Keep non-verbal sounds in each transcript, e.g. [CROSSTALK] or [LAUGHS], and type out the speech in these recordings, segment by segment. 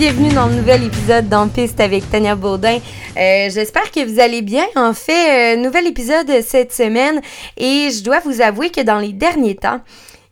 bienvenue dans le nouvel épisode d'En Piste avec Tania Baudin. Euh, J'espère que vous allez bien. En fait, euh, nouvel épisode cette semaine et je dois vous avouer que dans les derniers temps,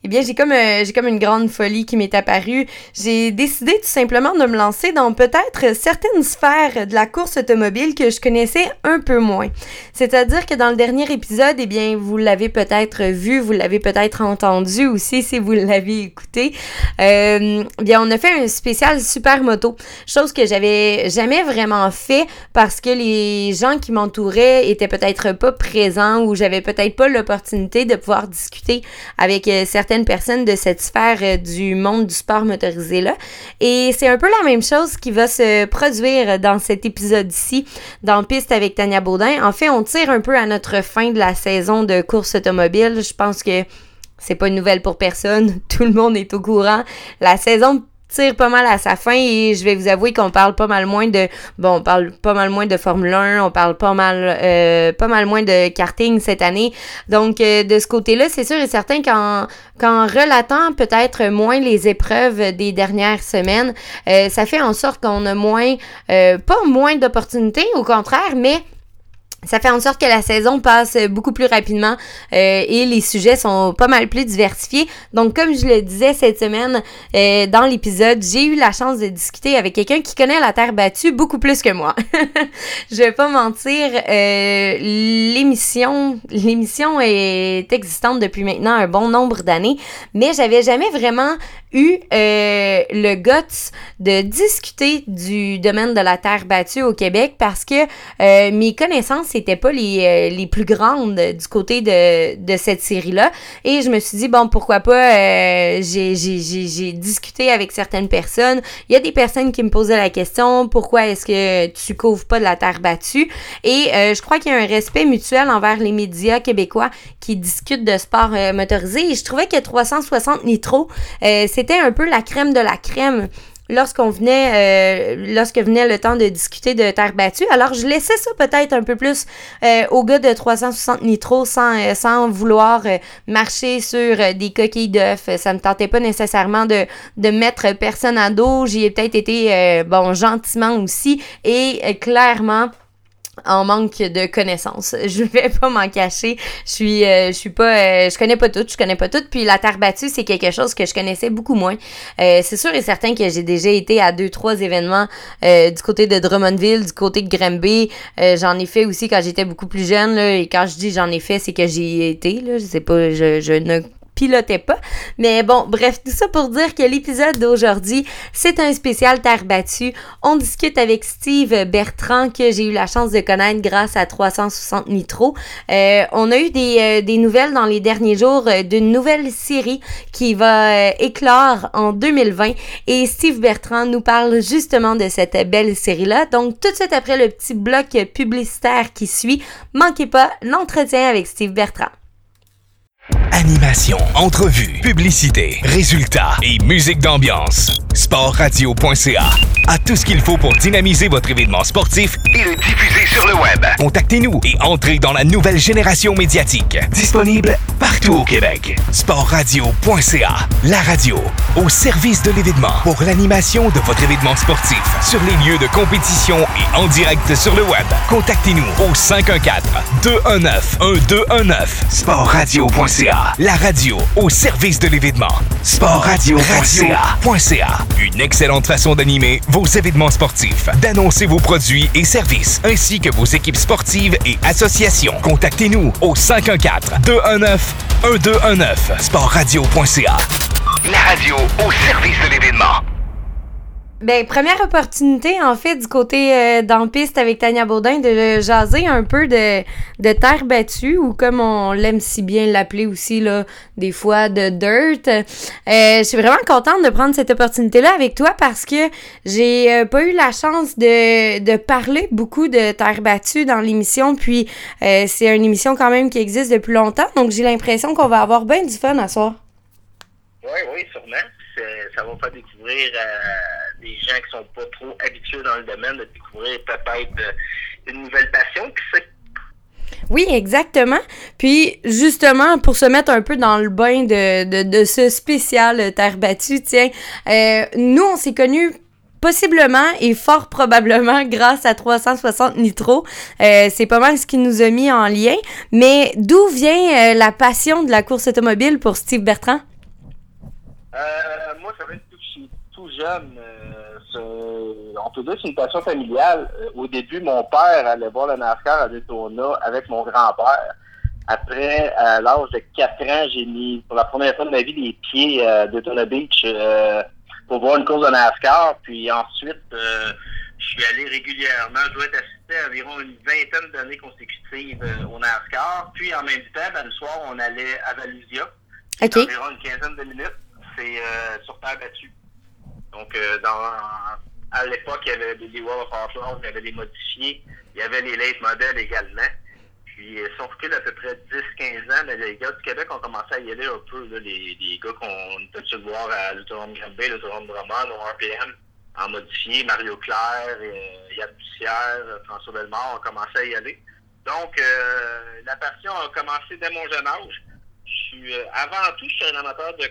eh bien, j'ai comme, euh, j'ai comme une grande folie qui m'est apparue. J'ai décidé tout simplement de me lancer dans peut-être certaines sphères de la course automobile que je connaissais un peu moins. C'est-à-dire que dans le dernier épisode, eh bien, vous l'avez peut-être vu, vous l'avez peut-être entendu aussi si vous [LAUGHS] l'avez écouté. Eh bien, on a fait un spécial super moto, chose que j'avais jamais vraiment fait parce que les gens qui m'entouraient étaient peut-être pas présents ou j'avais peut-être pas l'opportunité de pouvoir discuter avec euh, de cette sphère euh, du monde du sport motorisé là. Et c'est un peu la même chose qui va se produire dans cet épisode-ci, dans Piste avec Tania Baudin. En fait, on tire un peu à notre fin de la saison de course automobile. Je pense que c'est pas une nouvelle pour personne. [LAUGHS] Tout le monde est au courant. La saison tire pas mal à sa fin et je vais vous avouer qu'on parle pas mal moins de bon on parle pas mal moins de Formule 1 on parle pas mal euh, pas mal moins de karting cette année. Donc euh, de ce côté-là c'est sûr et certain qu'en qu'en relatant peut-être moins les épreuves des dernières semaines euh, ça fait en sorte qu'on a moins pas moins d'opportunités au contraire mais ça fait en sorte que la saison passe beaucoup plus rapidement euh, et les sujets sont pas mal plus diversifiés. Donc, comme je le disais cette semaine euh, dans l'épisode, j'ai eu la chance de discuter avec quelqu'un qui connaît la Terre battue beaucoup plus que moi. [LAUGHS] je vais pas mentir, euh, l'émission, l'émission est existante depuis maintenant un bon nombre d'années, mais j'avais jamais vraiment eu euh, le guts de discuter du domaine de la terre battue au Québec parce que euh, mes connaissances n'étaient pas les, euh, les plus grandes du côté de, de cette série-là. Et je me suis dit, bon, pourquoi pas, j'ai discuté avec certaines personnes. Il y a des personnes qui me posaient la question, pourquoi est-ce que tu couvres pas de la terre battue? Et je crois qu'il y a un respect mutuel envers les médias québécois qui discutent de sport motorisé. Et je trouvais que 360 Nitro, c'est c'était un peu la crème de la crème lorsqu'on venait euh, lorsque venait le temps de discuter de terre battue. Alors je laissais ça peut-être un peu plus euh, au gars de 360 nitro sans, euh, sans vouloir marcher sur des coquilles d'œufs. Ça me tentait pas nécessairement de, de mettre personne à dos. J'y ai peut-être été bon gentiment aussi et clairement en manque de connaissances. [LAUGHS] Je vais pas m'en cacher. Je suis euh, je suis pas euh, je connais pas tout, je connais pas tout puis la terre battue, c'est quelque chose que je connaissais beaucoup moins. Euh, c'est sûr et certain que j'ai déjà été à deux trois événements du côté de Drummondville, du côté de Granby, j'en ai fait aussi quand j'étais beaucoup plus jeune là, et quand je dis j'en ai fait, c'est que j'y ai été là, je sais pas je, je ne pilotais pas. Mais bon, bref, tout ça pour dire que l'épisode d'aujourd'hui, c'est un spécial terre battue. On discute avec Steve Bertrand que j'ai eu la chance de connaître grâce à 360 Nitro. Euh, on a eu des, euh, des, nouvelles dans les derniers jours euh, d'une nouvelle série qui va éclore en 2020 et Steve Bertrand nous parle justement de cette belle série-là. Donc tout de suite après le petit bloc publicitaire qui suit, manquez pas l'entretien avec Steve Bertrand. Animation, entrevues, publicité, résultats et musique d'ambiance. Sportradio.ca a tout ce qu'il faut pour dynamiser votre événement sportif et le diffuser sur le web. Contactez-nous et entrez dans la nouvelle génération médiatique. Disponible partout au Québec. Sportradio.ca, la radio au service de l'événement pour l'animation de votre événement sportif sur les lieux de compétition et en direct sur le web. Contactez-nous au 514 219 1219 sportradio.ca la radio au service de l'événement. Sportradio.ca. Une excellente façon d'animer vos événements sportifs, d'annoncer vos produits et services, ainsi que vos équipes sportives et associations. Contactez-nous au 514-219-1219. Sportradio.ca. La radio au service de l'événement. Ben, première opportunité, en fait, du côté euh, dans piste avec Tania Baudin, de jaser un peu de, de terre battue, ou comme on l'aime si bien l'appeler aussi, là, des fois, de dirt. Euh, je suis vraiment contente de prendre cette opportunité-là avec toi parce que j'ai euh, pas eu la chance de, de parler beaucoup de terre battue dans l'émission, puis euh, c'est une émission quand même qui existe depuis longtemps, donc j'ai l'impression qu'on va avoir bien du fun à soir. Oui, oui, sûrement. Ça va pas découvrir des gens qui sont pas trop habitués dans le domaine de découvrir peut-être euh, une nouvelle passion. Qui sait? Oui, exactement. Puis justement, pour se mettre un peu dans le bain de, de, de ce spécial Terre battue, tiens, euh, nous, on s'est connus possiblement et fort probablement [LAUGHS] grâce à 360 Nitro. Euh, c'est pas mal ce qui nous a mis en lien. Mais d'où vient euh, la passion de la course automobile pour Steve Bertrand? Euh, moi, ça va être tout, tout jeune. Euh, on peut dire que c'est une passion familiale. Euh, au début, mon père allait voir le NASCAR à Daytona avec mon grand-père. Après, à l'âge de 4 ans, j'ai mis pour la première fois de ma vie les pieds à Daytona Beach pour voir une course de NASCAR. Puis ensuite, je suis allé régulièrement. Je dois être assisté à environ une vingtaine d'années consécutives au NASCAR. Puis en même temps, ben, le soir, on allait à Valusia. Okay. Environ une quinzaine de minutes. C'est sur terre battue. Donc, euh, dans, à l'époque, il y avait des Wall of Outlaws, il y avait des modifiés, il y avait les late modèles également. Puis, euh, si on recule à peu près 10-15 ans, les gars du Québec ont commencé à y aller un peu. Là, les, les gars qu'on était de voir à l'Autodrome Granby, l'Autodrome Drummond, au RPM, en modifié, Mario Claire, euh, Yann Bussière, François Bellemare ont commencé à y aller. Donc, euh, la passion a commencé dès mon jeune âge. Je suis, euh, avant tout, je suis un amateur de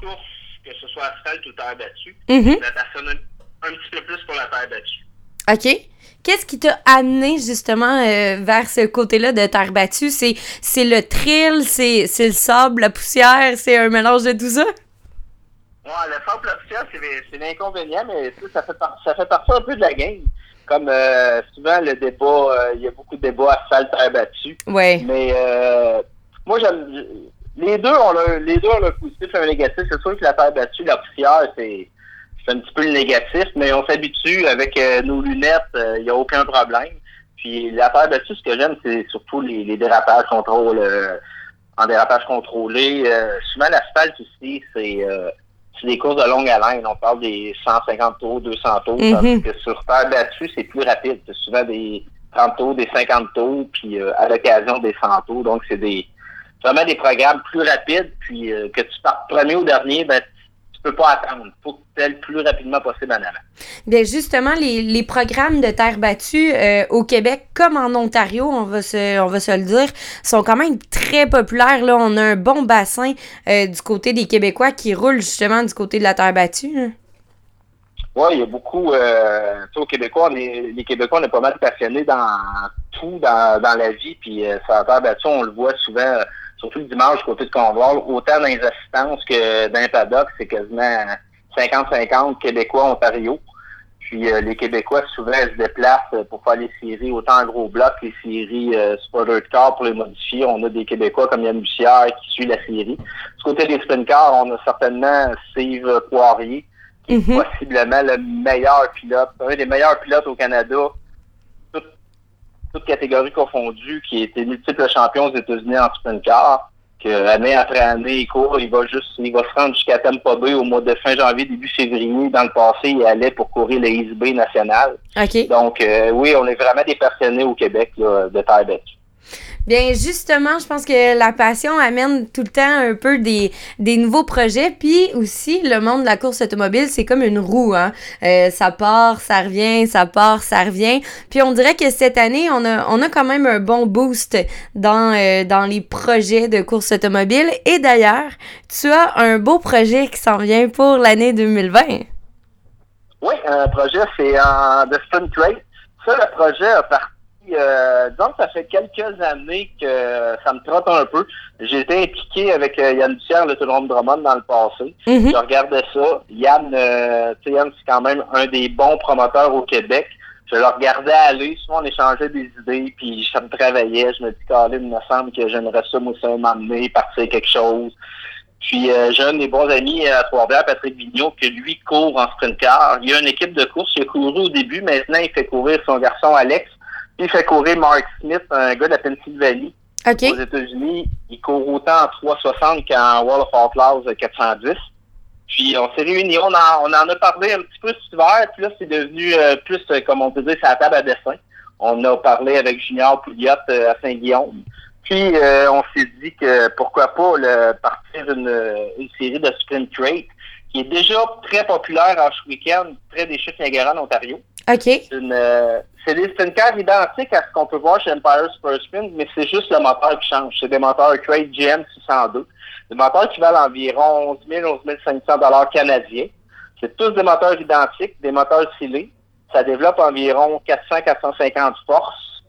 course que ce soit asphalte ou terre battue. Mm -hmm. La personne un, un, petit peu plus pour la terre battue. OK. Qu'est-ce qui t'a amené justement euh, vers ce côté-là de terre battue? C'est, c'est le thrill, c'est, le sable, la poussière, c'est un mélange de tout ça? Ouais, le sable, la poussière, c'est, l'inconvénient, mais ça fait, par, ça fait partie un peu de la game. Comme euh, souvent, le débat, il euh, y a beaucoup de débats asphalte, terre battue. Ouais. Mais moi, j'aime les deux ont le, les deux ont le positif et le négatif. C'est sûr que la terre battue, la poussière, c'est, c'est un petit peu le négatif, mais on s'habitue avec euh, nos lunettes, il euh, n'y a aucun problème. Puis la terre battue, ce que j'aime, c'est surtout les, les dérapages contrôle, euh, en dérapage contrôlé. souvent, l'asphalte ici, c'est, c'est des courses de longue haleine. On parle des 150 tours, 200 tours, Mhm. tandis que sur terre battue, c'est plus rapide. C'est souvent des 30 tours, des 50 tours, puis à l'occasion des 100 tours. Donc, c'est des vraiment des programmes plus rapides, puis euh, que tu partes premier ou dernier, ben, tu peux pas attendre. Il faut que tu ailles le plus rapidement possible en avant. Bien, justement, les, les programmes de terre battue euh, au Québec, comme en Ontario, on va, se, on va se le dire, sont quand même très populaires. Là. On a un bon bassin euh, du côté des Québécois qui roulent justement du côté de la terre battue. Oui, il y a beaucoup. Euh, au Québécois, est, les Québécois, on est pas mal passionnés dans tout dans, dans la vie. Puis euh, sur la terre battue, on le voit souvent surtout le dimanche côté de Convoi, autant dans les assistances que dans les c'est quasiment 50-50 Québécois, Ontario. Puis euh, les Québécois, souvent, se déplacent pour faire les séries, autant en gros bloc, les séries euh, spoiler car pour les modifier. On a des Québécois comme Yann Bussière qui suit la série. Du côté des sprint cars, on a certainement Steve Poirier, qui Mhm. est possiblement le meilleur pilote, un des meilleurs pilotes au Canada, toutes catégories confondues, qui a été multiple champion aux États-Unis en sprint car, que année après année, il court, il va juste, il va se rendre jusqu'à Tampa Bay au mois de fin janvier, début février. Dans le passé, il allait pour courir le East Bay national. OK. Donc, euh, oui, on est vraiment des passionnés au Québec là, de terre battue. Bien, justement, je pense que la passion amène tout le temps un peu des, nouveaux projets. Puis aussi, le monde de la course automobile, c'est comme une roue. Hein? Euh, ça part, ça revient, ça part, ça revient. Puis on dirait que cette année, on a, quand même un bon boost dans, euh, dans les projets de course automobile. Et d'ailleurs, tu as un beau projet qui s'en vient pour l'année 2020. Oui, un projet, c'est en de Sprint Race. Ça, le projet a parti euh, donc, ça fait quelques années que ça me trotte un peu. J'ai été impliqué avec euh, Yann Dussière, le Toulon Drummond, dans le passé. Mhm. Je regardais ça. Yann, euh, tu sais, Yann, c'est quand même un des bons promoteurs au Québec. Je le regardais aller. Souvent, on échangeait des idées, puis ça me travaillait. Je me dis, Colin, il me semble que j'aimerais ça, moi, ça m'amener, partir quelque chose. Puis, euh, j'ai un de mes bons amis à Trois-Rivières, Patrick Vigneault, que lui court en sprint car. Il a une équipe de course. Il a couru au début. Maintenant, il fait courir son garçon Alex. Puis, il fait courir Mark Smith, un gars de la Pennsylvanie. Aux États-Unis, il court autant en 360 qu'en Wall of Outlaws 410. Puis on s'est réunis, on en, on en a parlé un petit peu cet hiver, puis là c'est devenu euh, plus, euh, comme on peut dire, la table à dessin. On a parlé avec Junior Pouliot euh, à Saint-Guillaume. Puis on s'est dit que pourquoi pas le, partir une, une série de sprint rate qui est déjà très populaire en week-end près des chutes Niagara en Ontario. OK. C'est une, euh, identiques à ce qu'on peut voir chez Empire Super Spin, mais c'est juste le moteur qui change. C'est des moteurs Crate GM 602. Des moteurs qui valent environ 11 000, 11 500 dollars canadiens. C'est tous des moteurs identiques, des moteurs scellés. Ça développe environ 400-450 forces.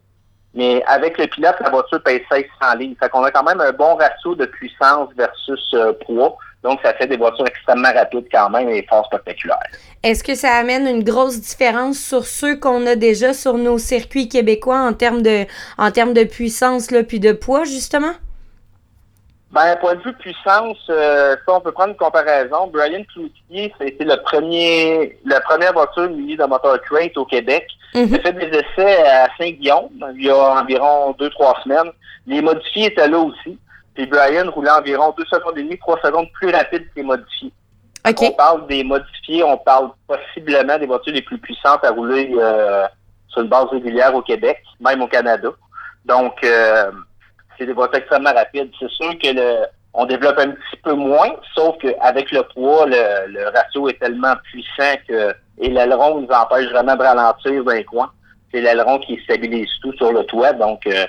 Mais avec le pilote, la voiture pèse 1600 livres. Fait qu'on a quand même un bon ratio de puissance versus euh, poids. Donc, ça fait des voitures extrêmement rapides quand même et fort spectaculaires. Est-ce que ça amène une grosse différence sur ceux qu'on a déjà sur nos circuits québécois en termes de, en termes de puissance là, puis de poids, justement? Ben, point de vue puissance, euh, ça, on peut prendre une comparaison. Brian Cloutier, c'était le premier, la première voiture munie de moteur crate au Québec. Mhm. Il a fait des essais à Saint-Guillaume il y a environ deux, trois semaines. Les modifiés étaient là aussi. Puis Brian roulait environ deux secondes et demie, trois secondes plus rapide que les modifiés. OK. On parle des modifiés, on parle possiblement des voitures les plus puissantes à rouler euh, sur une base régulière au Québec, même au Canada. Donc, euh, c'est des voitures extrêmement rapides. C'est sûr que le, on développe un petit peu moins, sauf qu'avec le poids, le, le, ratio est tellement puissant que et l'aileron nous empêche vraiment de ralentir d'un coin. C'est l'aileron qui stabilise tout sur le toit, donc euh,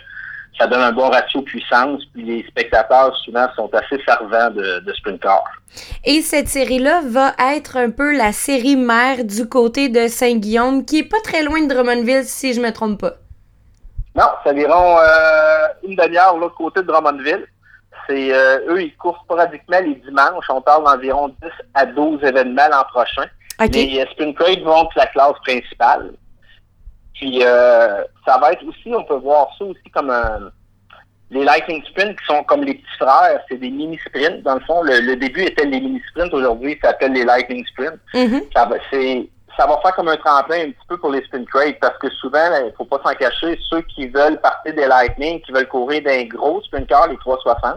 ça donne un bon ratio puissance. Puis les spectateurs souvent sont assez fervents de, de sprint car. Et cette série-là va être un peu la série mère du côté de Saint-Guillaume, qui est pas très loin de Drummondville, si je me trompe pas. Non, c'est environ euh, une demi-heure de l'autre côté de Drummondville. C'est euh, eux, ils courent sporadiquement les dimanches. On parle d'environ 10 à 12 événements l'an prochain. Okay. Les Sprint Crate vont la classe principale. Puis euh, ça va être aussi, on peut voir ça aussi comme un, les Lightning Sprints qui sont comme les petits frères, c'est des mini sprints. Dans le fond, le, le début était les mini sprints, aujourd'hui ça s'appelle les Lightning Sprints. Mm -hmm. ça, va, ça va faire comme un tremplin un petit peu pour les sprint crate parce que souvent, il ne faut pas s'en cacher, ceux qui veulent partir des Lightning, qui veulent courir d'un gros sprint car, les 360,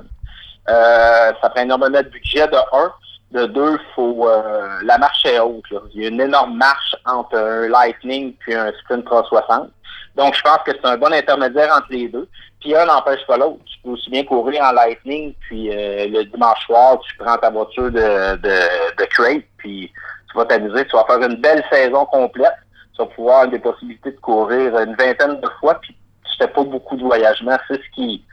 euh, ça prend énormément de budget de 1. De deux, faut euh, la marche est haute. Là. Il y a une énorme marche entre un Lightning puis un Sprint 360. Donc, je pense que c'est un bon intermédiaire entre les deux. Puis un n'empêche pas l'autre. Tu peux aussi bien courir en Lightning, puis euh, le dimanche soir, tu prends ta voiture de, de, de crate, puis tu vas t'amuser. Tu vas faire une belle saison complète. Tu vas pouvoir avoir des possibilités de courir une vingtaine de fois, puis tu fais pas beaucoup de voyagement. C'est ce qui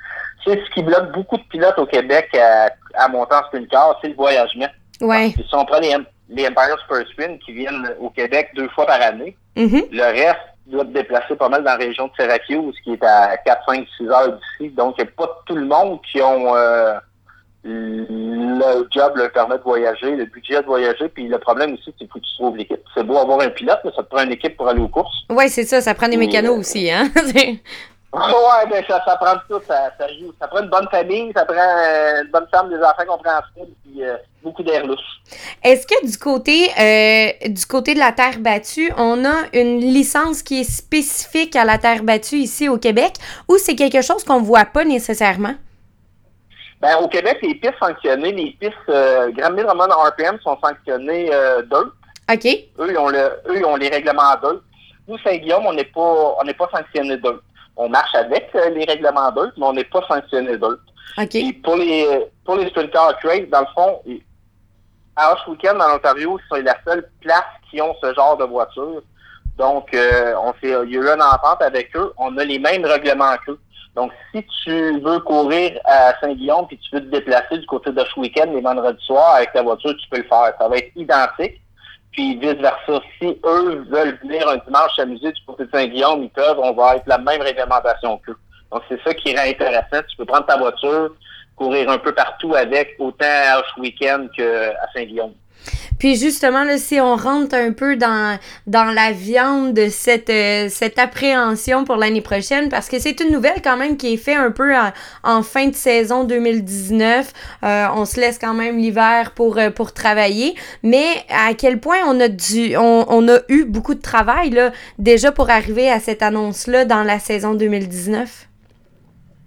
c'est ce qui bloque beaucoup de pilotes au Québec à, à monter en sprint car, c'est le voyagement. Ouais. Si on prend les, les Empire Super Spin qui viennent au Québec deux fois par année, mm -hmm. le reste doit te déplacer pas mal dans la région de Syracuse, qui est à 4, 5, 6 heures d'ici. Donc, il n'y a pas tout le monde qui ont euh, le job leur permet de voyager, le budget de voyager. Puis le problème aussi, c'est que tu trouves l'équipe. C'est beau avoir un pilote, mais ça te prend une équipe pour aller aux courses. Oui, c'est ça. Ça prend des mécanos aussi, hein? [LAUGHS] Ouais, ben ça, ça prend tout, ça, ça joue. Ça prend une bonne famille, ça prend euh, une bonne femme, des enfants compréhensibles, puis euh, beaucoup d'air louche. Est-ce que du côté euh, du côté de la terre battue, on a une licence qui est spécifique à la terre battue ici au Québec, ou c'est quelque chose qu'on voit pas nécessairement? Ben, au Québec, les pistes sanctionnées, les pistes euh, Grand Mille Roman RPM sont sanctionnées euh, d'eux. OK. Eux, ils ont le, eux, ils ont les règlements d'eux. Nous, Saint-Guillaume, on n'est pas on n'est pas sanctionné d'eux on marche avec euh, les règlements d'eux, mais on n'est pas sanctionné d'eux. Et pour les pour les sprint car trade, dans le fond, à Hush Weekend dans l'Ontario, c'est la seule place qui ont ce genre de voiture. Donc, euh, on fait, il y a eu une entente avec eux. On a les mêmes règlements qu'eux. Donc, si tu veux courir à Saint-Guillaume puis tu veux te déplacer du côté de Weekend les vendredis soirs avec ta voiture, tu peux le faire. Ça va être identique. Puis vice-versa, si eux veulent venir un dimanche s'amuser du côté de Saint-Guillaume, ils peuvent, on va être la même réglementation qu'eux. Donc c'est ça qui rend intéressant. Tu peux prendre ta voiture, courir un peu partout avec, autant à Hush Weekend qu'à Saint-Guillaume. Puis justement, là, si on rentre un peu dans, dans la viande de cette, euh, cette appréhension pour l'année prochaine, parce que c'est une nouvelle quand même qui est faite un peu en, fin de saison 2019. Euh, on se laisse quand même l'hiver pour, euh, pour travailler. Mais à quel point on a, dû, on, on a eu beaucoup de travail là, déjà pour arriver à cette annonce-là dans la saison 2019?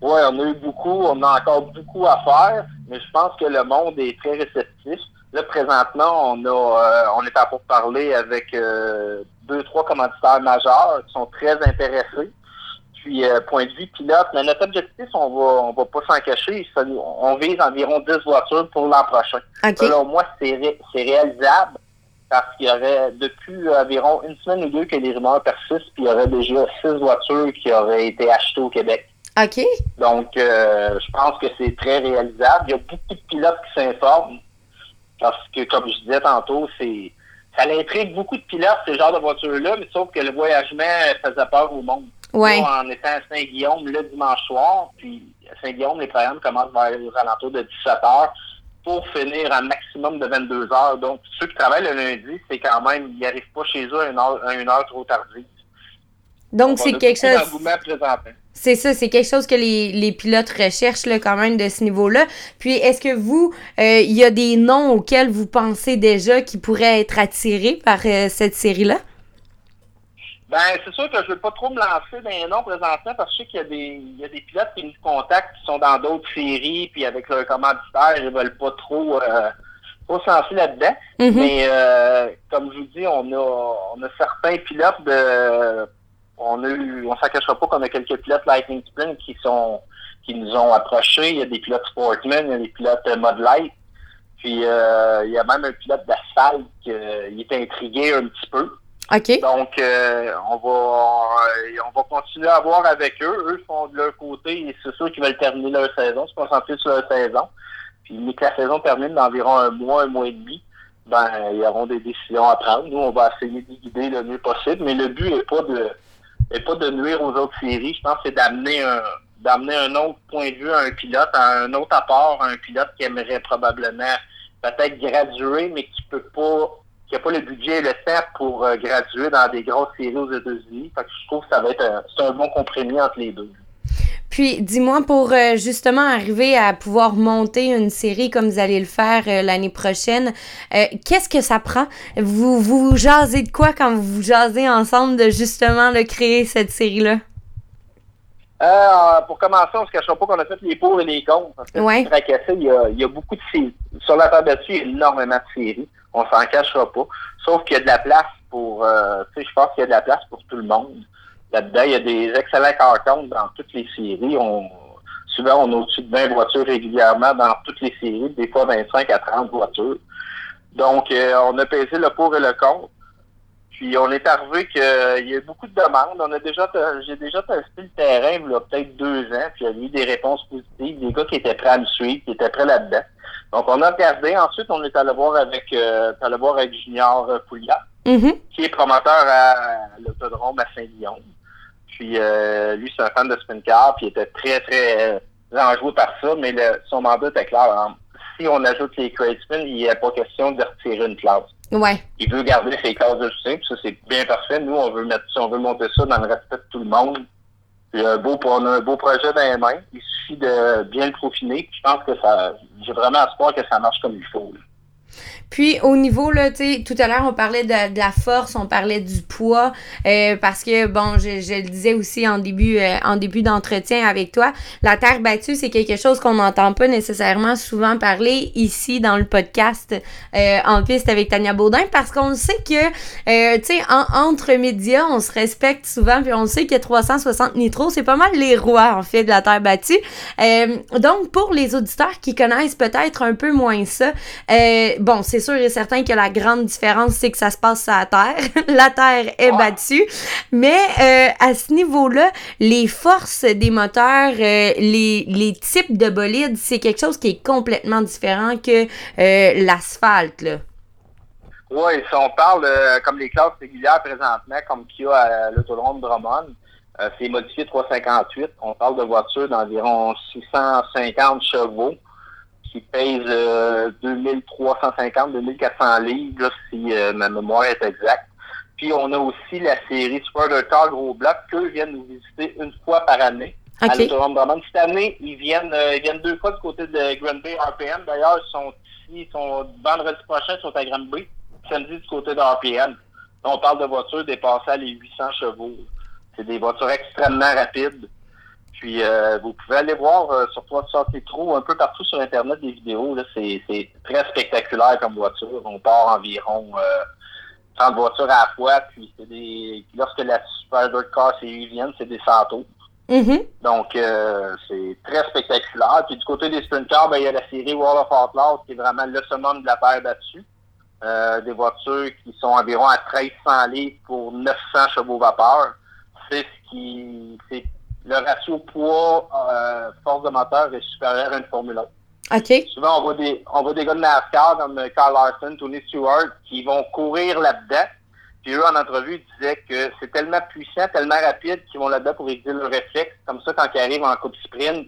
Oui, on a eu beaucoup, on a encore beaucoup à faire, mais je pense que le monde est très réceptif. Là, présentement, on a euh, on est à pour parler avec euh, deux, trois commanditaires majeurs qui sont très intéressés. Puis, euh, point de vue pilote, mais notre objectif, on va, on va pas s'en cacher, on vise environ 10 voitures pour l'an prochain. OK. Selon moi, c'est ré- c'est réalisable parce qu'il y aurait, depuis environ une semaine ou deux que les rumeurs persistent, puis il y aurait déjà 6 voitures qui auraient été achetées au Québec. OK. Donc, euh, je pense que c'est très réalisable. Il y a beaucoup de pilotes qui s'informent parce que, comme je disais tantôt, c'est ça l'intrigue beaucoup de pilotes, ce genre de voitures-là, mais sauf que le voyagement faisait peur au monde. Ouais. Nous, en étant à Saint-Guillaume le dimanche soir, puis à Saint-Guillaume, les programmes commencent vers les alentours de 17 heures pour finir un maximum de 22 heures. Donc, ceux qui travaillent le lundi, c'est quand même, ils n'arrivent pas chez eux à une heure, à une heure trop tardive. Donc, c'est quelque chose. C'est ça, c'est quelque chose que les, les pilotes recherchent là, quand même de ce niveau-là. Puis, est-ce que vous, euh, il y a des noms auxquels vous pensez déjà qui pourraient être attirés par euh, cette série-là? Ben, c'est sûr que je ne veux pas trop me lancer dans les noms présentement parce que je sais qu'il y a des, il y a des pilotes qui nous contactent qui sont dans d'autres séries, puis avec leur commanditaire, ils veulent pas trop, euh, trop se lancer là-dedans. Mhm. Mais euh, comme je vous dis, on a, on a certains pilotes de. On a eu, on s'en cachera pas qu'on a quelques pilotes Lightning Sprint qui sont qui nous ont approchés. Il y a des pilotes Sportman, il y a des pilotes euh, Mod Light. Puis euh, il y a même un pilote d'asphalte qui euh, est intrigué un petit peu. OK. Donc, euh, on va euh, on va continuer à voir avec eux. Eux font de leur côté et c'est sûr qu'ils veulent terminer leur saison, se concentrer sur leur saison. Puis, mais que la saison termine d'environ un mois, un mois et demi, ben, ils auront des décisions à prendre. Nous, on va essayer de les guider le mieux possible, mais le but n'est pas de est pas de nuire aux autres séries. Je pense que c'est d'amener un d'amener un autre point de vue à un pilote, à un autre apport à un pilote qui aimerait probablement peut-être graduer, mais qui peut pas qui n'a pas le budget et le temps pour euh, graduer dans des grosses séries aux États-Unis. Je trouve que ça va être un, c'est un bon compromis entre les deux. Puis, dis-moi, pour euh, justement arriver à pouvoir monter une série comme vous allez le faire euh, l'année prochaine, euh, qu'est-ce que ça prend? Vous, vous jasez de quoi quand vous vous jasez ensemble de justement le créer cette série-là? Euh, pour commencer, on ne se cachera pas qu'on a fait les pour et les contre. Parce que Ouais. Tracassé, il y a, il y a beaucoup de séries. Sur la table dessus, il y a énormément de séries. On s'en cachera pas. Sauf qu'il y a de la place pour, tu sais, je pense qu'il y a de la place pour tout le monde. Là-dedans, il y a des excellents cartons dans toutes les séries. On, souvent, on a au-dessus de 20 voitures régulièrement dans toutes les séries, des fois 25 à 30 voitures. Donc, euh, on a pesé le pour et le contre. Puis on est arrivé qu'il y a eu beaucoup de demandes. On a déjà j'ai déjà testé le terrain il y a peut-être deux ans, puis il y a eu des réponses positives, des gars qui étaient prêts à me suivre, qui étaient prêts là-dedans. Donc on a regardé. Ensuite, on est allé voir avec euh, allé voir avec Junior euh, Pouliat, Mhm. qui est promoteur à l'autodrome à Saint-Lyon. Puis euh, lui, c'est un fan de sprint car, puis il était très, très euh, enjoué par ça, mais le- son mandat était clair. hein. Si on ajoute les cradesmen, il n'y a pas question de retirer une classe Ouais. il veut garder ses classes de soutien, puis ça c'est bien parfait. Nous, on veut mettre ça, on veut monter ça dans le respect de tout le monde. Puis un beau, on a un beau projet dans les mains. Il suffit de bien le profiner. Puis je pense que ça, j'ai vraiment espoir que ça marche comme il faut. là. Puis au niveau, là, tu sais, tout à l'heure, on parlait de, de la force, on parlait du poids, euh, parce que, bon, je, je le disais aussi en début, euh, en début d'entretien avec toi, la terre battue, c'est quelque chose qu'on n'entend pas nécessairement souvent parler ici dans le podcast euh, En piste avec Tania Baudin, parce qu'on sait que, euh, tu sais, en- entre médias, on se respecte souvent, puis on sait que 360 nitro, c'est pas mal les rois, en fait, de la terre battue. Euh, donc, pour les auditeurs qui connaissent peut-être un peu moins ça, euh, bon, c'est sûr et certain que la grande différence, c'est que ça se passe sur la Terre. [LAUGHS] la Terre est Ouais. battue. Mais euh, à ce niveau-là, les forces des moteurs, euh, les, les types de bolides, c'est quelque chose qui est complètement différent que euh, l'asphalte, là. Oui, si on parle euh, comme les classes régulières présentement, comme qu'il y a à l'autodrome Drummond, euh, c'est modifié 358. On parle de voitures d'environ 650 chevaux qui pèsent euh, 2350, 2400 livres, là, si euh, ma mémoire est exacte. Puis on a aussi la série Super Car Gros Bloc qu'eux viennent nous visiter une fois par année à OK. l'autodrome Drummond. Cette année, ils viennent, euh, ils viennent deux fois du côté de Grand Bay RPM. D'ailleurs, ils sont ici, ils sont vendredi prochain, ils sont à Grand Bay samedi du côté de RPM. On parle de voitures dépassant les 800 chevaux. C'est des voitures extrêmement rapides. Puis euh, vous pouvez aller voir euh, sur 360 Nitro, un peu partout sur Internet des vidéos. là. C'est c'est très spectaculaire comme voiture. On part environ euh, 30 voitures à la fois. Puis c'est des. puis lorsque la Super Dirt Car c'est viennent, c'est des centaures. Mhm. Donc, euh, c'est très spectaculaire. Puis du côté des sprint cars, ben, il y a la série Wall of Outlaws qui est vraiment le summum de la terre battue. Euh, des voitures qui sont environ à 1300 livres pour 900 chevaux vapeur. C'est ce qui... Le ratio poids euh, force de moteur est supérieur à une Formule 1. OK. Souvent, on voit des, on voit des gars de NASCAR comme Carl Larson, Tony Stewart, qui vont courir là-dedans. Puis eux, en entrevue, ils disaient que c'est tellement puissant, tellement rapide qu'ils vont là-dedans pour aiguiser le réflexe. Comme ça, quand ils arrivent en coupe sprint,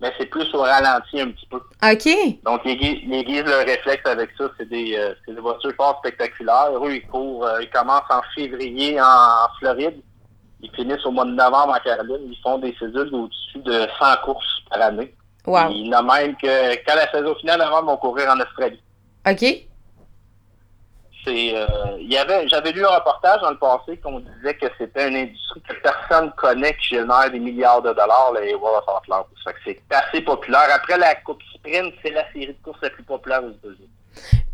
mais c'est plus au ralenti un petit peu. OK. Donc, ils aiguisent, ils aiguisent le réflexe avec ça. C'est des, euh, des voitures fort spectaculaires. Eux, ils courent, euh, ils commencent en février en, en Floride. Ils finissent au mois de novembre en Caroline. Ils font des cédules au-dessus de 100 courses par année. Wow. Il y en a même que quand la saison finale avant, ils vont courir en Australie. OK. C'est, euh, il y avait, j'avais lu un reportage dans le passé qu'on disait que c'était une industrie que personne connaît qui génère des milliards de dollars, les World of que c'est assez populaire. Après la Coupe Sprint, c'est la série de courses la plus populaire aux États-Unis.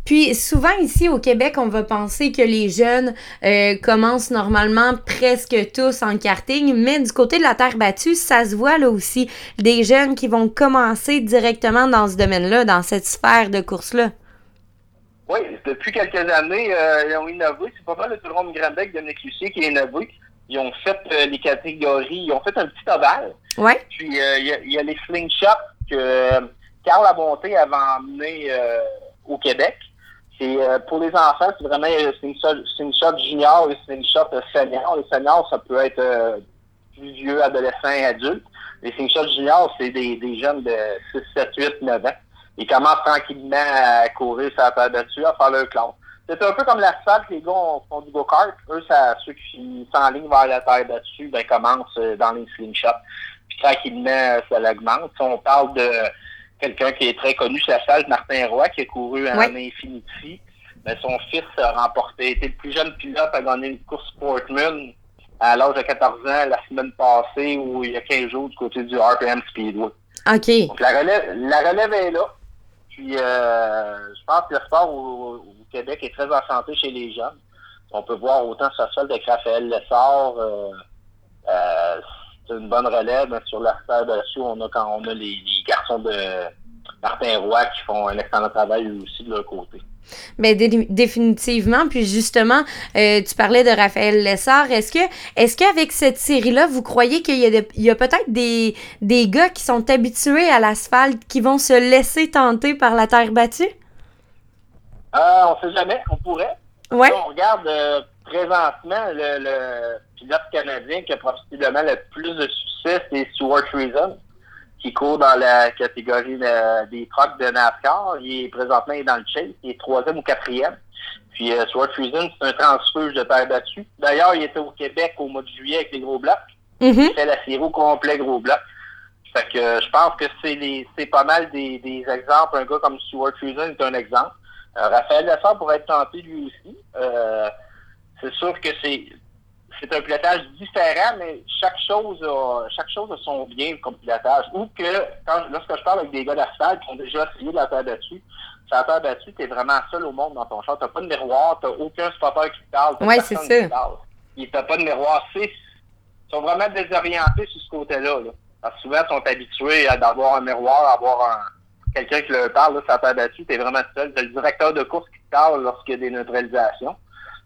Puis souvent ici au Québec, on va penser que les jeunes euh, commencent normalement presque tous en karting, mais du côté de la terre battue, ça se voit là aussi des jeunes qui vont commencer directement dans ce domaine-là, dans cette sphère de course-là. Oui, depuis quelques années, euh, ils ont innové. C'est pas mal le Grandec de Lucier qui a innové. Ils ont fait euh, les catégories, ils ont fait un petit ovale. Ouais. Puis il y, a, il y a les slingshots que Carl Labonté avait emmené au Québec. C'est euh, pour les enfants, c'est vraiment euh, slingshot, slingshot junior et slingshot euh, senior. Les seniors, ça peut être euh, plus vieux, adolescents et adultes. Les slingshots juniors, c'est des, des jeunes de 6, 7, 8, 9 ans. Ils commencent tranquillement à courir sur la terre battue, à faire leur classe. C'est un peu comme l'asphalte, les gars ont- font du go-kart. Eux, ça, ceux qui s'enlignent vers la terre battue, ben, commencent dans les slingshots. Puis tranquillement, ça l'augmente. Si on parle de quelqu'un qui est très connu sur l'asphalte, Martin Roy, qui a couru en Ouais. Infinity. Ben, son fils a remporté, était le plus jeune pilote à gagner une course Sportman à l'âge de 14 ans la semaine passée ou il y a 15 jours du côté du RPM Speedway. OK. Donc la relève, la relève est là. Puis euh, je pense que le sport au, au Québec est très en santé chez les jeunes. On peut voir autant sur la avec Raphaël Lessard. Euh, euh, une bonne relève. Sur la terre dessus, on a quand on a les, les garçons de Martin Roy qui font un excellent travail aussi de leur côté. Ben dé- définitivement. Puis justement, euh, tu parlais de Raphaël Lessard. Est-ce que, est-ce qu'avec cette série-là, vous croyez qu'il y a, peut-être des, des gars qui sont habitués à l'asphalte qui vont se laisser tenter par la terre battue? Euh, on sait jamais, on pourrait. Ouais. On regarde euh, présentement le, le pilote canadien qui a possiblement le plus de succès, c'est Stuart Reason, qui court dans la catégorie de- des trucks de NASCAR. Il est présentement il est dans le chase, il est troisième ou quatrième. Puis euh, Stuart Reason, c'est un transfuge de terre battue. D'ailleurs, il était au Québec au mois de juillet avec les gros blocs. Mhm. Il fait la série au complet gros bloc. Fait que euh, je pense que c'est les c'est pas mal des, des exemples. Un gars comme Stuart Reason est un exemple. Euh, Raphaël Lessard pourrait être tenté lui aussi. Euh, c'est sûr que c'est c'est un pilotage différent, mais chaque chose a chaque chose a son bien comme pilotage. Ou que quand lorsque je parle avec des gars d'asphalte qui ont déjà essayé de la terre battue, sur la terre battue, t'es vraiment seul au monde dans ton char. T'as pas de miroir, t'as aucun spotter qui te parle, personne c'est ça. qui te parle. Et t'as pas de miroir. Ils sont vraiment désorientés sur ce côté-là. Là. Parce que souvent, ils sont habitués à d'avoir un miroir, à avoir un, quelqu'un qui leur parle, là, ça t'a battu, t'es vraiment seul. T'as le directeur de course qui te parle lorsqu'il y a des neutralisations.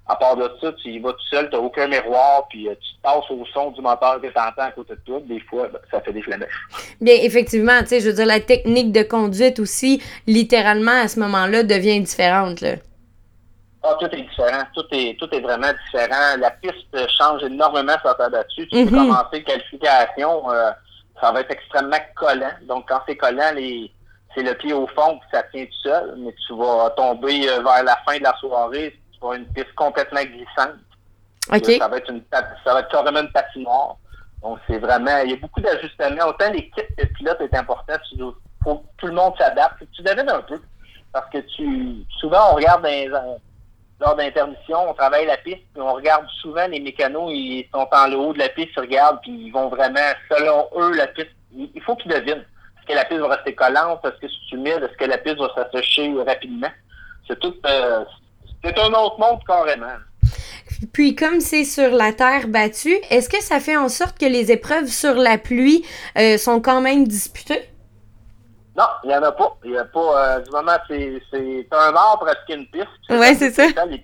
À part de ça, tu y vas tout seul, t'as aucun miroir, puis euh, tu te passes au son du moteur que t'entends à côté de toi. Des fois, ben, ça fait des flamèches. Bien, effectivement, tu sais, je veux dire, la technique de conduite aussi, littéralement, à ce moment-là, devient différente, là. Ah, tout est différent. Tout est, tout est vraiment différent. La piste change énormément sur ta battue. Tu peux Mhm. commencer qualification, euh, ça va être extrêmement collant. Donc, quand c'est collant, les, c'est le pied au fond, puis ça tient tout seul. Mais tu vas tomber euh, vers la fin de la soirée, avoir une piste complètement glissante. Ça va être une ça va être carrément une patinoire. Donc c'est vraiment, il y a beaucoup d'ajustements. Autant l'équipe de pilote est important, il faut que tout le monde s'adapte. Que Tu devines un peu. Parce que tu souvent on regarde dans les- euh, lors d'intermission, on travaille la piste, puis on regarde souvent les mécanos, ils sont en le haut de la piste, ils regardent, puis ils vont vraiment, selon eux, la piste, il il faut qu'ils devinent. Est-ce que la piste va rester collante? Est-ce que c'est humide? Est-ce que la piste va s'assécher rapidement? C'est tout euh, c'est un autre monde carrément. Puis comme c'est sur la terre battue, est-ce que ça fait en sorte que les épreuves sur la pluie euh, sont quand même disputées? Non, il n'y en a pas. Il a pas. Euh, du moment c'est c'est un arbre presque une piste. Ouais, c'est ça. Il,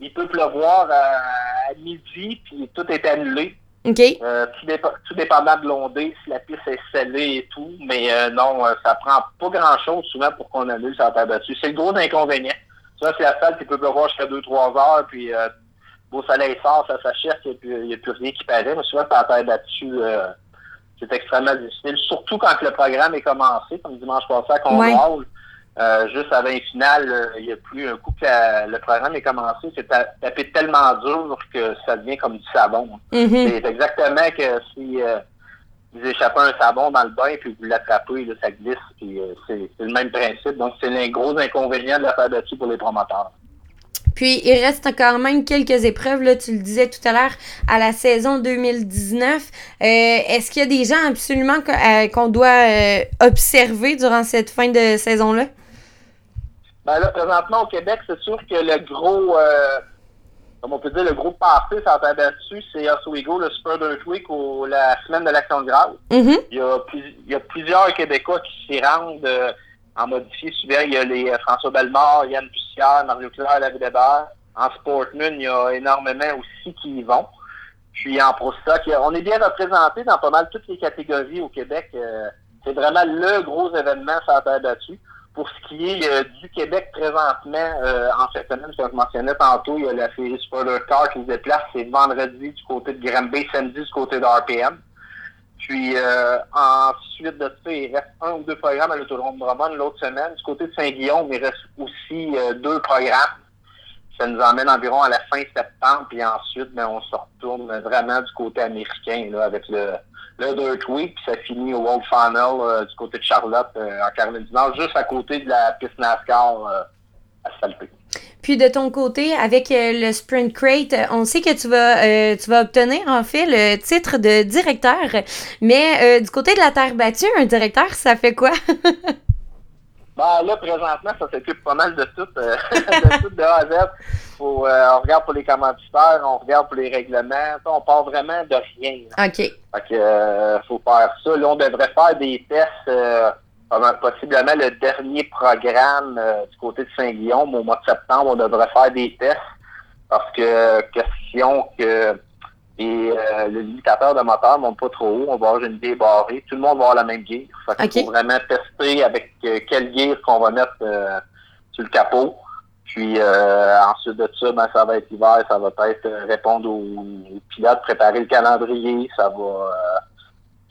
il peut pleuvoir à, à midi, puis tout est annulé. OK. Euh, tout, dépa- tout dépendant de l'ondée, si la piste est scellée et tout. Mais non, ça prend pas grand-chose souvent pour qu'on annule sur la terre battue. C'est le gros inconvénient. Ça, c'est la salle qui peut pleuvoir jusqu'à 2-3 heures, puis euh, beau soleil sort, ça s'achète, il n'y a, plus rien qui paraît. Mais souvent, la terre battue, euh, c'est extrêmement difficile. Surtout quand le programme est commencé, comme dimanche passé à Cornwall. Euh, juste avant les finales, euh, il y a plus un coup que la- le programme est commencé, c'est ta- tapé tellement dur que ça devient comme du savon. Mhm. C'est exactement que si euh, vous échappez un savon dans le bain puis vous l'attrapez, là, ça glisse. Puis euh, c'est c'est le même principe. Donc c'est un gros inconvénient de la faire battue pour les promoteurs. Puis il reste quand même quelques épreuves, là, tu le disais tout à l'heure, à la saison 2019. Euh, Est-ce qu'il y a des gens absolument euh, qu'on doit observer durant cette fin de saison-là? Ben là, présentement au Québec, c'est sûr que le gros, euh, comme on peut dire, le gros passé terre battue, c'est Oswego, le Super Dirt Week, ou la semaine de l'Action de grâce. Mhm. Il y a, plus- il y a plusieurs Québécois qui s'y rendent euh, en modifié. Souvent, il y a les euh, François Bellemare, Yann Bussière, Mario Claire, David Hébert. En Sportman, il y a énormément aussi qui y vont. Puis en Pro Stock, il y a- on est bien représenté dans pas mal toutes les catégories au Québec. Euh, c'est vraiment le gros événement sur la terre battue. Pour ce qui est euh, du Québec présentement, euh, en cette semaine, comme je mentionnais tantôt, il y a la série Spoiler Car qui se déplace. C'est vendredi du côté de Granby, samedi du côté de RPM. Puis euh, ensuite de ça, il reste un ou deux programmes à l'autodrome Drummond l'autre semaine. Du côté de Saint-Guillaume, il reste aussi euh, deux programmes. Ça nous emmène environ à la fin septembre, puis ensuite, ben, on se retourne vraiment du côté américain là, avec le, le Dirt Week, puis ça finit au World Final euh, du côté de Charlotte, euh, en Caroline du Nord, juste à côté de la piste NASCAR euh, à Salpé. Puis de ton côté, avec le Sprint Crate, on sait que tu vas, tu vas obtenir en fait le titre de directeur. Mais du côté de la terre battue, un directeur, ça fait quoi? [LAUGHS] Ben, là, présentement, ça s'occupe pas mal de tout, euh, [LAUGHS] de tout de A à Z. Faut, euh, on regarde pour les commanditaires, on regarde pour les règlements. On part vraiment de rien. là. OK. Fait que, euh, faut faire ça. Là, on devrait faire des tests, euh, possiblement le dernier programme euh, du côté de Saint-Guillaume au mois de septembre. On devrait faire des tests parce que question que les, euh, le limitateur de moteur ne monte pas trop haut. On va avoir une gear barrée. Tout le monde va avoir la même gear. Fait Ok. faut vraiment tester avec euh, quelle gear qu'on va mettre euh, sur le capot. Puis euh, ensuite de ça, ben, ça va être l'hiver, ça va être euh, répondre aux, aux pilotes, préparer le calendrier, ça va euh,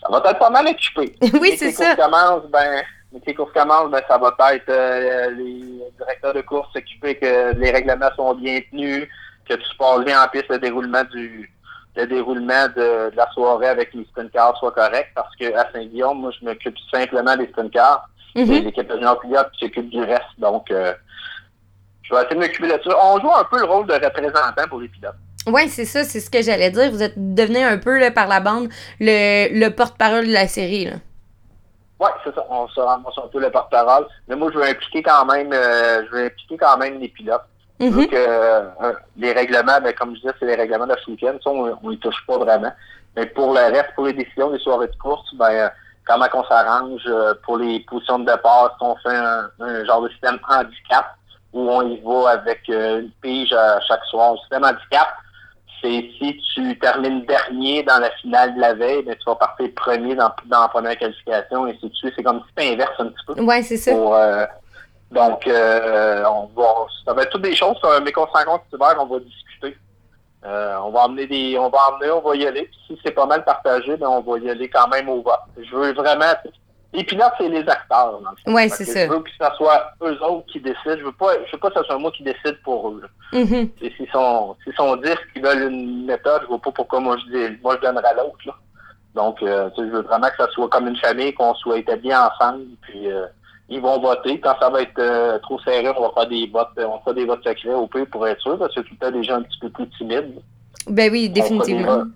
ça va être pas mal équipé. [LAUGHS] Oui, c'est ça. commencent, ben, les courses commencent, ben, ça va être les directeurs de course s'occuper que les règlements sont bien tenus, que tu passes bien en piste le déroulement du le déroulement de, de la soirée avec les sprint cars soit correct parce que à Saint-Guillaume, moi je m'occupe simplement des sprint cars. Mhm. C'est l'équipe de junior pilote qui s'occupe du reste. Donc euh, je vais essayer de m'occuper de ça. On joue un peu le rôle de représentant pour les pilotes. Ouais, c'est ça, c'est ce que j'allais dire. Vous êtes devenu un peu là, par la bande le, le porte-parole de la série. Là. Oui, c'est ça. On se ramasse un peu le porte-parole. Mais moi, je veux impliquer quand même euh, je veux impliquer quand même les pilotes. Mhm. Donc, euh, euh, les règlements, ben, comme je disais, c'est les règlements de ce week-end. Ça, on ne les touche pas vraiment. Mais pour le reste, pour les décisions des soirées de course, ben, euh, comment qu'on s'arrange pour les positions de départ, si on fait un, un genre de système handicap où on y va avec une pige à chaque soir? Le système handicap, c'est si tu termines dernier dans la finale de la veille, ben, tu vas partir premier dans, dans la première qualification, et ainsi de suite. C'est comme si tu inverses un petit peu. Ouais, c'est ça. Pour, euh, donc, euh, on va, ça va être toutes des choses, mais qu'on se rencontre cet hiver, on va discuter. Euh, on va emmener des, on va emmener, on va y aller. Puis si c'est pas mal partagé, ben on va y aller quand même au vote. Je veux vraiment, les pilotes, c'est les acteurs. Dans le. Ouais, c'est ça. Je veux que ce soit eux autres qui décident. Je veux pas, je veux pas que ce soit moi qui décide pour eux. là. Mhm. Et S'ils sont, s'ils sont 10 qui veulent une méthode, je vois pas pourquoi moi je dis, moi je donnerais à l'autre. là. Donc, euh, tu sais, je veux vraiment que ça soit comme une famille, qu'on soit établis ensemble, puis euh, ils vont voter. Quand ça va être euh, trop serré, on va faire des votes, on fera des votes secrets au pire pour être sûr, parce que tout le temps des gens un petit peu plus timides. Ben oui, On fera des définitivement. votes-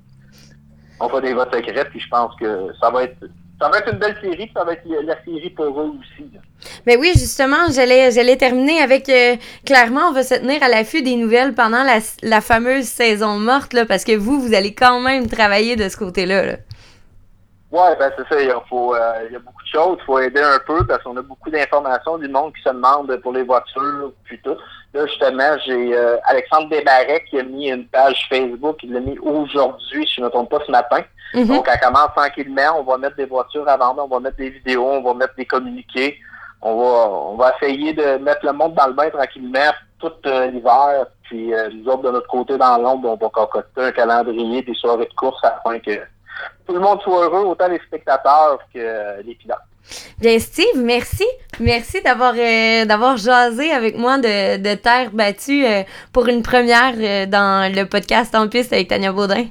fera des votes secrets, puis je pense que ça va être ça va être une belle série, ça va être la série pour eux aussi. Mais oui, justement, j'allais, j'allais terminer avec euh, clairement, on va se tenir à l'affût des nouvelles pendant la, la fameuse saison morte, là, parce que vous, vous allez quand même travailler de ce côté-là. Là. Ouais, ben c'est ça, il, faut, euh, il y a beaucoup de choses, il faut aider un peu parce qu'on a beaucoup d'informations du monde qui se demande pour les voitures puis tout. Là, justement, j'ai euh, Alexandre Desbarret qui a mis une page Facebook, il l'a mis aujourd'hui, si je ne me trompe pas, ce matin. Mhm. Donc, elle commence tranquillement, on va mettre des voitures à vendre, on va mettre des vidéos, on va mettre des communiqués. On va, on va essayer de mettre le monde dans le bain tranquillement tout euh, l'hiver. Puis euh, nous autres, de notre côté, dans l'ombre, on va concocter un calendrier, des soirées de course afin que tout le monde soit heureux, autant les spectateurs que les pilotes. Bien, Steve, merci. Merci d'avoir euh, d'avoir jasé avec moi de, de terre battue euh, pour une première euh, dans le podcast En piste avec Tania Baudin.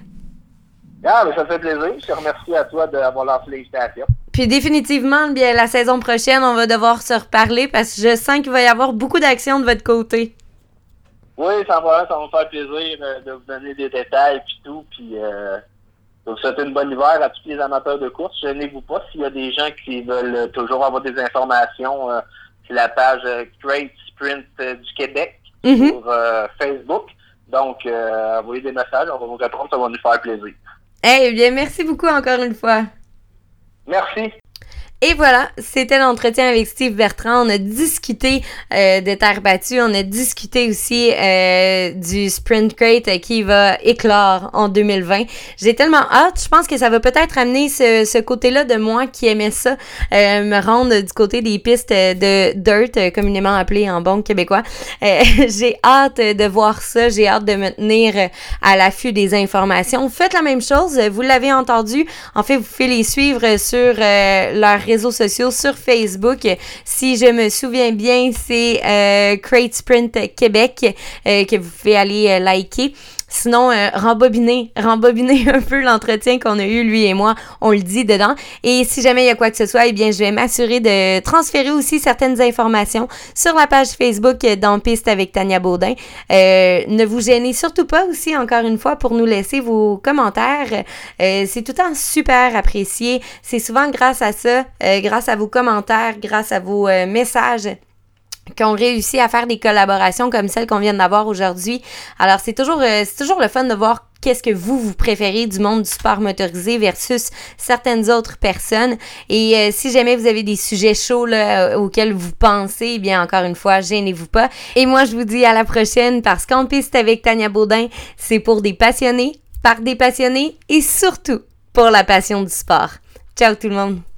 Ah, mais ça fait plaisir. Je te remercie à toi d'avoir lancé l'invitation. Puis définitivement, bien, la saison prochaine, on va devoir se reparler parce que je sens qu'il va y avoir beaucoup d'action de votre côté. Oui, ça va, ça va me faire plaisir de vous donner des détails puis tout. Puis donc, c'était une bonne hiver à tous les amateurs de course. Gênez-vous pas s'il y a des gens qui veulent toujours avoir des informations. Euh, c'est la page euh, Great Sprint euh, du Québec mm-hmm. sur Facebook. Donc, envoyez des messages, on va vous répondre, ça va nous faire plaisir. Eh bien, merci beaucoup encore une fois. Merci. Et voilà, c'était l'entretien avec Steve Bertrand. On a discuté euh, de terre battue, on a discuté aussi euh, du Sprint Crate qui va éclore en 2020. J'ai tellement hâte, je pense que ça va peut-être amener ce, ce côté-là de moi qui aimait ça, euh, me rendre du côté des pistes de dirt, communément appelées en bon québécois. [LAUGHS] j'ai hâte de voir ça, j'ai hâte de me tenir à l'affût des informations. Faites la même chose, vous l'avez entendu. En fait, vous pouvez les suivre sur leur réseaux sociaux, sur Facebook. Si je me souviens bien, c'est euh, Crate Sprint Québec euh, que vous pouvez aller euh, liker. Sinon, euh, rembobiner, rembobiner [LAUGHS] un peu l'entretien qu'on a eu, lui et moi, on le dit dedans. Et si jamais il y a quoi que ce soit, eh bien, je vais m'assurer de transférer aussi certaines informations sur la page Facebook dans Piste avec Tania Baudin. Euh, ne vous gênez surtout pas aussi, encore une fois, pour nous laisser vos commentaires. Euh, c'est tout le temps super apprécié. C'est souvent grâce à ça, euh, grâce à vos commentaires, grâce à vos euh, messages qui ont réussi à faire des collaborations comme celle qu'on vient d'avoir aujourd'hui. Alors c'est toujours euh, c'est toujours le fun de voir qu'est-ce que vous vous préférez du monde du sport motorisé versus certaines autres personnes et euh, si jamais vous avez des sujets chauds là, auxquels vous pensez, eh bien encore une fois, gênez-vous pas. Et moi je vous dis à la prochaine parce qu'en piste avec Tania Baudin, c'est pour des passionnés, par des passionnés et surtout pour la passion du sport. Ciao tout le monde.